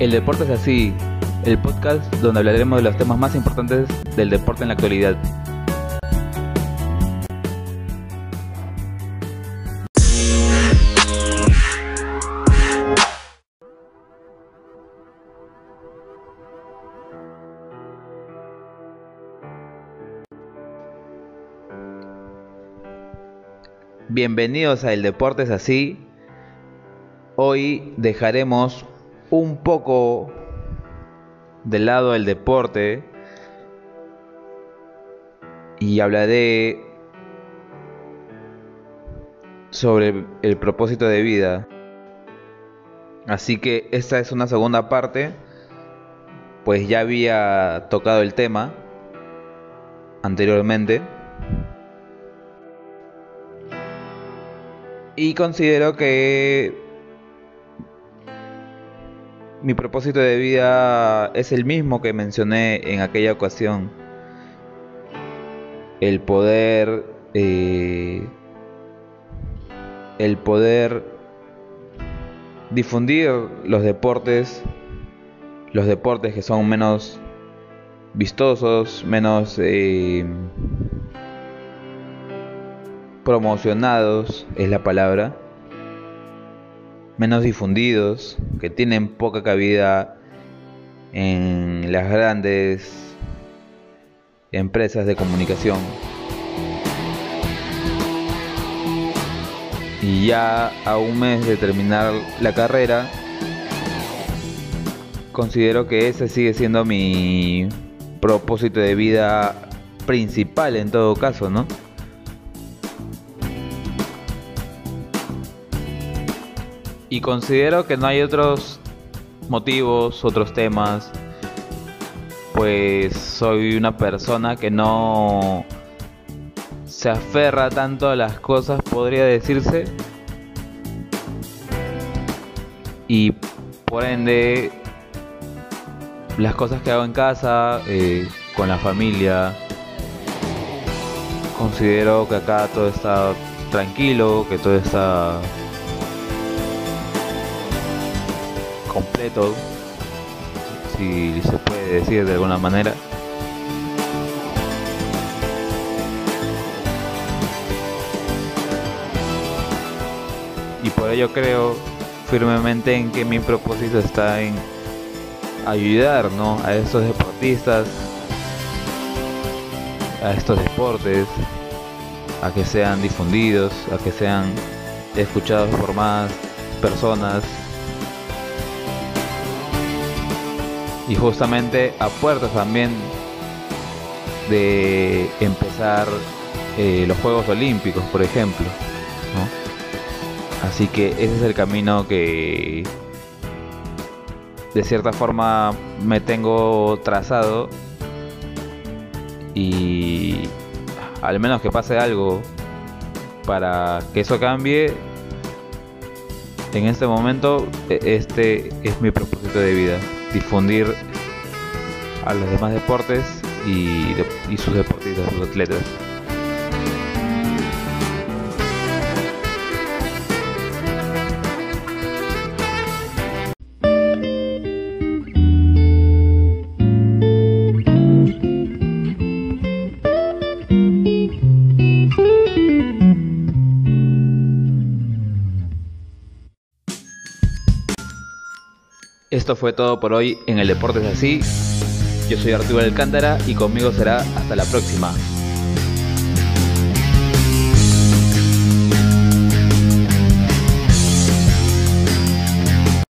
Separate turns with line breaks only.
El deporte es así, el podcast donde hablaremos de los temas más importantes del deporte en la actualidad. Bienvenidos a El Deporte es así. Hoy dejaremos un poco de lado el deporte y hablaré sobre el propósito de vida. Así que esta es una segunda parte, pues ya había tocado el tema anteriormente. Y considero que mi propósito de vida es el mismo que mencioné en aquella ocasión. El poder... Eh, el poder difundir los deportes, los deportes que son menos vistosos, menos eh, promocionados, es la palabra, menos difundidos, que tienen poca cabida en las grandes empresas de comunicación. Y ya a un mes de terminar la carrera, considero que ese sigue siendo mi propósito de vida principal en todo caso, ¿no? Y considero que no hay otros motivos, otros temas. Pues soy una persona que no se aferra tanto a las cosas, podría decirse. Y por ende, las cosas que hago en casa, eh, con la familia, considero que acá todo está tranquilo, que todo está completo, si se puede decir de alguna manera. Y por ello creo firmemente en que mi propósito está en ayudar a estos deportistas, a estos deportes, a que sean difundidos, a que sean escuchados por más personas y justamente a puertas también de empezar eh, los Juegos Olímpicos, por ejemplo. Así que ese es el camino que de cierta forma me tengo trazado y al menos que pase algo para que eso cambie en este momento e, este es mi propósito de vida difundir a los demás deportes y, y sus deportistas, sus atletas. Esto fue todo por hoy en el Deportes Así. Yo soy Arturo Alcántara y conmigo será hasta la próxima.